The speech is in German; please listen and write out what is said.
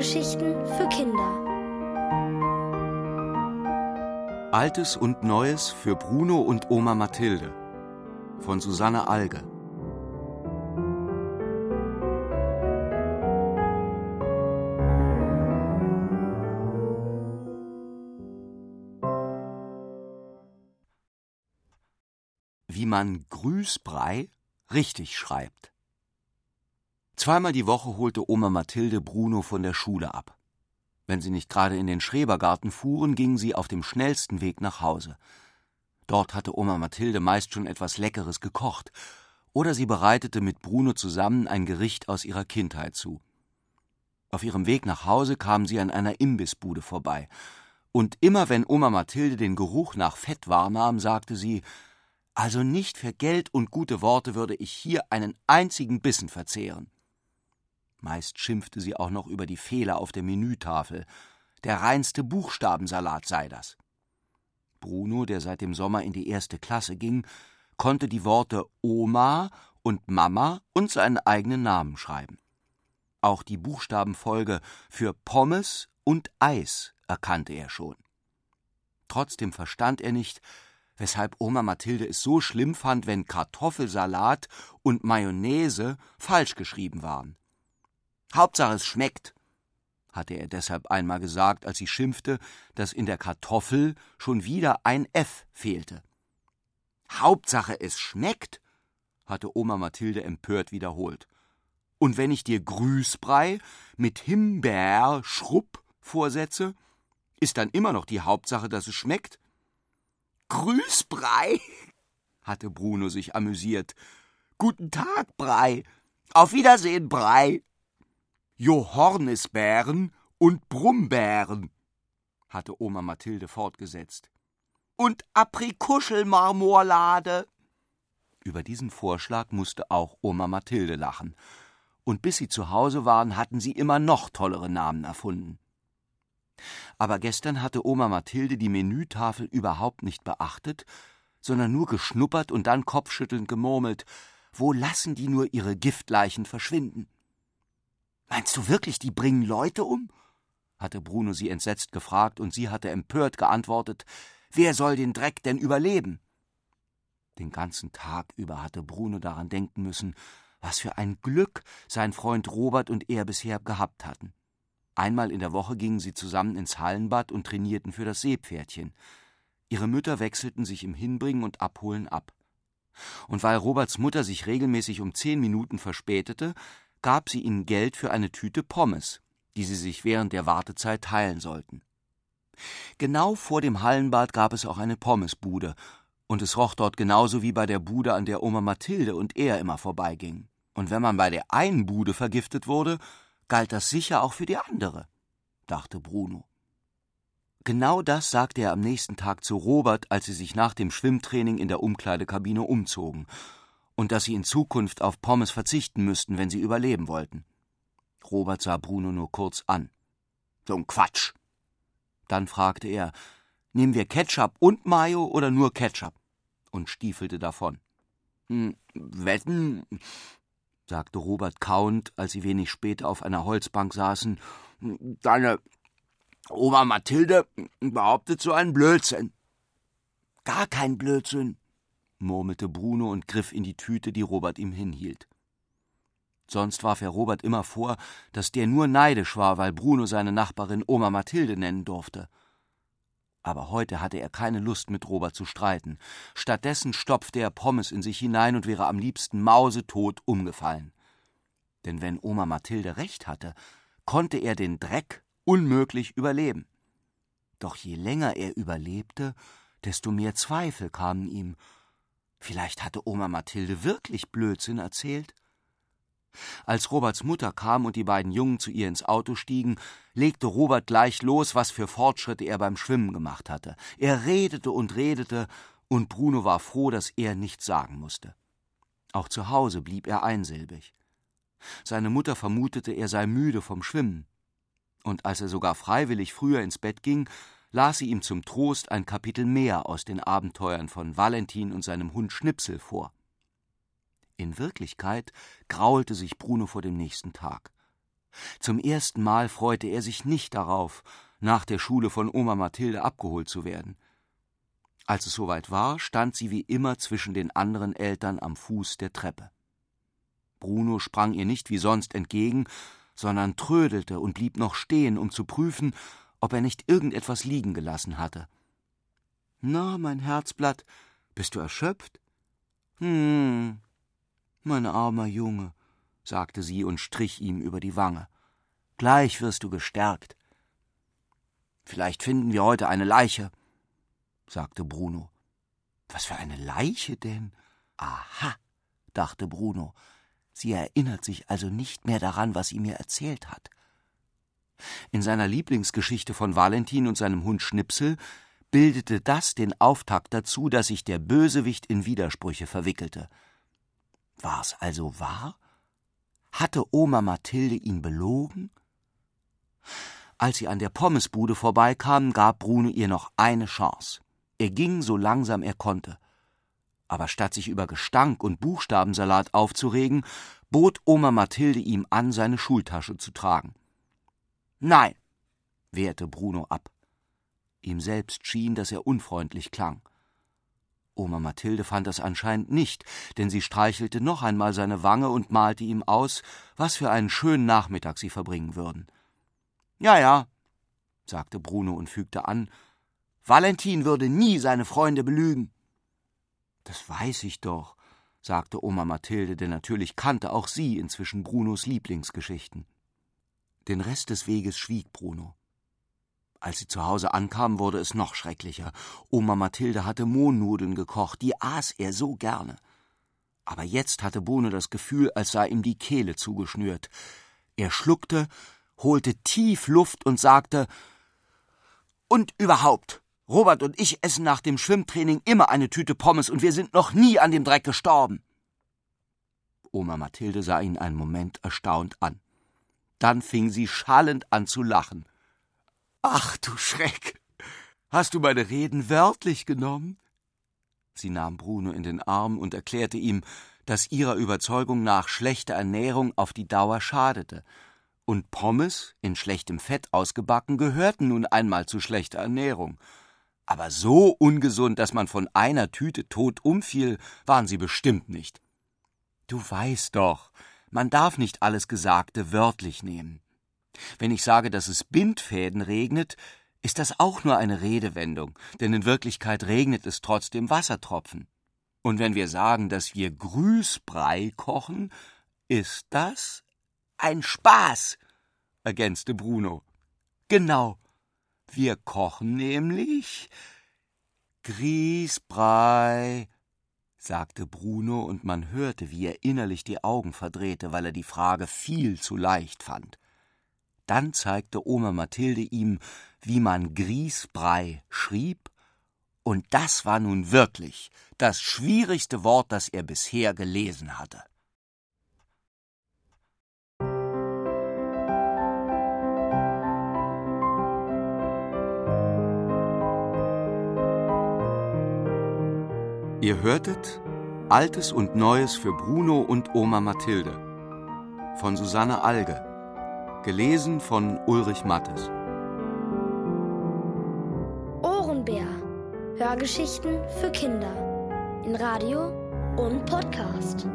Hörgeschichten für Kinder. Altes und Neues für Bruno und Oma Mathilde von Susanne Alge. Wie man Grüßbrei richtig schreibt. Zweimal die Woche holte Oma Mathilde Bruno von der Schule ab. Wenn sie nicht gerade in den Schrebergarten fuhren, gingen sie auf dem schnellsten Weg nach Hause. Dort hatte Oma Mathilde meist schon etwas Leckeres gekocht, oder sie bereitete mit Bruno zusammen ein Gericht aus ihrer Kindheit zu. Auf ihrem Weg nach Hause kamen sie an einer Imbissbude vorbei, und immer wenn Oma Mathilde den Geruch nach Fett wahrnahm, sagte sie Also nicht für Geld und gute Worte würde ich hier einen einzigen Bissen verzehren. Meist schimpfte sie auch noch über die Fehler auf der Menütafel. Der reinste Buchstabensalat sei das. Bruno, der seit dem Sommer in die erste Klasse ging, konnte die Worte Oma und Mama und seinen eigenen Namen schreiben. Auch die Buchstabenfolge für Pommes und Eis erkannte er schon. Trotzdem verstand er nicht, weshalb Oma Mathilde es so schlimm fand, wenn Kartoffelsalat und Mayonnaise falsch geschrieben waren. Hauptsache es schmeckt, hatte er deshalb einmal gesagt, als sie schimpfte, dass in der Kartoffel schon wieder ein F fehlte. Hauptsache es schmeckt, hatte Oma Mathilde empört wiederholt. Und wenn ich dir Grüßbrei mit Himbeer Schrupp vorsetze, ist dann immer noch die Hauptsache, dass es schmeckt? Grüßbrei, hatte Bruno sich amüsiert. Guten Tag, Brei. Auf Wiedersehen, Brei. Johannisbeeren und Brumbeeren, hatte Oma Mathilde fortgesetzt. Und Aprikuschelmarmorlade. Über diesen Vorschlag musste auch Oma Mathilde lachen. Und bis sie zu Hause waren, hatten sie immer noch tollere Namen erfunden. Aber gestern hatte Oma Mathilde die Menütafel überhaupt nicht beachtet, sondern nur geschnuppert und dann kopfschüttelnd gemurmelt, wo lassen die nur ihre Giftleichen verschwinden? Meinst du wirklich, die bringen Leute um? hatte Bruno sie entsetzt gefragt, und sie hatte empört geantwortet Wer soll den Dreck denn überleben? Den ganzen Tag über hatte Bruno daran denken müssen, was für ein Glück sein Freund Robert und er bisher gehabt hatten. Einmal in der Woche gingen sie zusammen ins Hallenbad und trainierten für das Seepferdchen. Ihre Mütter wechselten sich im Hinbringen und Abholen ab. Und weil Roberts Mutter sich regelmäßig um zehn Minuten verspätete, gab sie ihnen Geld für eine Tüte Pommes, die sie sich während der Wartezeit teilen sollten. Genau vor dem Hallenbad gab es auch eine Pommesbude, und es roch dort genauso wie bei der Bude, an der Oma Mathilde und er immer vorbeigingen. Und wenn man bei der einen Bude vergiftet wurde, galt das sicher auch für die andere, dachte Bruno. Genau das sagte er am nächsten Tag zu Robert, als sie sich nach dem Schwimmtraining in der Umkleidekabine umzogen und dass sie in Zukunft auf Pommes verzichten müssten, wenn sie überleben wollten. Robert sah Bruno nur kurz an. So ein Quatsch. Dann fragte er, nehmen wir Ketchup und Mayo oder nur Ketchup? und stiefelte davon. Hm, wetten, sagte Robert kauend, als sie wenig später auf einer Holzbank saßen, deine Oma Mathilde behauptet so einen Blödsinn. Gar kein Blödsinn, murmelte Bruno und griff in die Tüte, die Robert ihm hinhielt. Sonst warf er Robert immer vor, dass der nur neidisch war, weil Bruno seine Nachbarin Oma Mathilde nennen durfte. Aber heute hatte er keine Lust, mit Robert zu streiten. Stattdessen stopfte er Pommes in sich hinein und wäre am liebsten mausetot umgefallen. Denn wenn Oma Mathilde recht hatte, konnte er den Dreck unmöglich überleben. Doch je länger er überlebte, desto mehr Zweifel kamen ihm, Vielleicht hatte Oma Mathilde wirklich Blödsinn erzählt? Als Roberts Mutter kam und die beiden Jungen zu ihr ins Auto stiegen, legte Robert gleich los, was für Fortschritte er beim Schwimmen gemacht hatte. Er redete und redete, und Bruno war froh, dass er nichts sagen musste. Auch zu Hause blieb er einsilbig. Seine Mutter vermutete, er sei müde vom Schwimmen. Und als er sogar freiwillig früher ins Bett ging, las sie ihm zum Trost ein Kapitel mehr aus den Abenteuern von Valentin und seinem Hund Schnipsel vor. In Wirklichkeit graulte sich Bruno vor dem nächsten Tag. Zum ersten Mal freute er sich nicht darauf, nach der Schule von Oma Mathilde abgeholt zu werden. Als es soweit war, stand sie wie immer zwischen den anderen Eltern am Fuß der Treppe. Bruno sprang ihr nicht wie sonst entgegen, sondern trödelte und blieb noch stehen, um zu prüfen, ob er nicht irgendetwas liegen gelassen hatte. Na, mein Herzblatt, bist du erschöpft? Hm, mein armer Junge, sagte sie und strich ihm über die Wange. Gleich wirst du gestärkt. Vielleicht finden wir heute eine Leiche, sagte Bruno. Was für eine Leiche denn? Aha, dachte Bruno. Sie erinnert sich also nicht mehr daran, was sie mir erzählt hat. In seiner Lieblingsgeschichte von Valentin und seinem Hund Schnipsel bildete das den Auftakt dazu, dass sich der Bösewicht in Widersprüche verwickelte. War's also wahr? Hatte Oma Mathilde ihn belogen? Als sie an der Pommesbude vorbeikamen, gab Bruno ihr noch eine Chance. Er ging so langsam er konnte. Aber statt sich über Gestank und Buchstabensalat aufzuregen, bot Oma Mathilde ihm an, seine Schultasche zu tragen. Nein, wehrte Bruno ab. Ihm selbst schien, dass er unfreundlich klang. Oma Mathilde fand das anscheinend nicht, denn sie streichelte noch einmal seine Wange und malte ihm aus, was für einen schönen Nachmittag sie verbringen würden. Ja, ja, sagte Bruno und fügte an, Valentin würde nie seine Freunde belügen. Das weiß ich doch, sagte Oma Mathilde, denn natürlich kannte auch sie inzwischen Brunos Lieblingsgeschichten. Den Rest des Weges schwieg Bruno. Als sie zu Hause ankamen, wurde es noch schrecklicher. Oma Mathilde hatte Mohnnudeln gekocht, die aß er so gerne. Aber jetzt hatte Bohne das Gefühl, als sei ihm die Kehle zugeschnürt. Er schluckte, holte tief Luft und sagte Und überhaupt, Robert und ich essen nach dem Schwimmtraining immer eine Tüte Pommes und wir sind noch nie an dem Dreck gestorben. Oma Mathilde sah ihn einen Moment erstaunt an. Dann fing sie schallend an zu lachen. Ach du Schreck. Hast du meine Reden wörtlich genommen? Sie nahm Bruno in den Arm und erklärte ihm, dass ihrer Überzeugung nach schlechte Ernährung auf die Dauer schadete. Und Pommes, in schlechtem Fett ausgebacken, gehörten nun einmal zu schlechter Ernährung. Aber so ungesund, dass man von einer Tüte tot umfiel, waren sie bestimmt nicht. Du weißt doch, man darf nicht alles Gesagte wörtlich nehmen. Wenn ich sage, dass es Bindfäden regnet, ist das auch nur eine Redewendung, denn in Wirklichkeit regnet es trotzdem Wassertropfen. Und wenn wir sagen, dass wir Grüßbrei kochen, ist das ein Spaß, ergänzte Bruno. Genau. Wir kochen nämlich Grießbrei, sagte Bruno, und man hörte, wie er innerlich die Augen verdrehte, weil er die Frage viel zu leicht fand. Dann zeigte Oma Mathilde ihm, wie man Grießbrei schrieb, und das war nun wirklich das schwierigste Wort, das er bisher gelesen hatte. Ihr hörtet Altes und Neues für Bruno und Oma Mathilde von Susanne Alge Gelesen von Ulrich Mattes. Ohrenbär. Hörgeschichten für Kinder. In Radio und Podcast.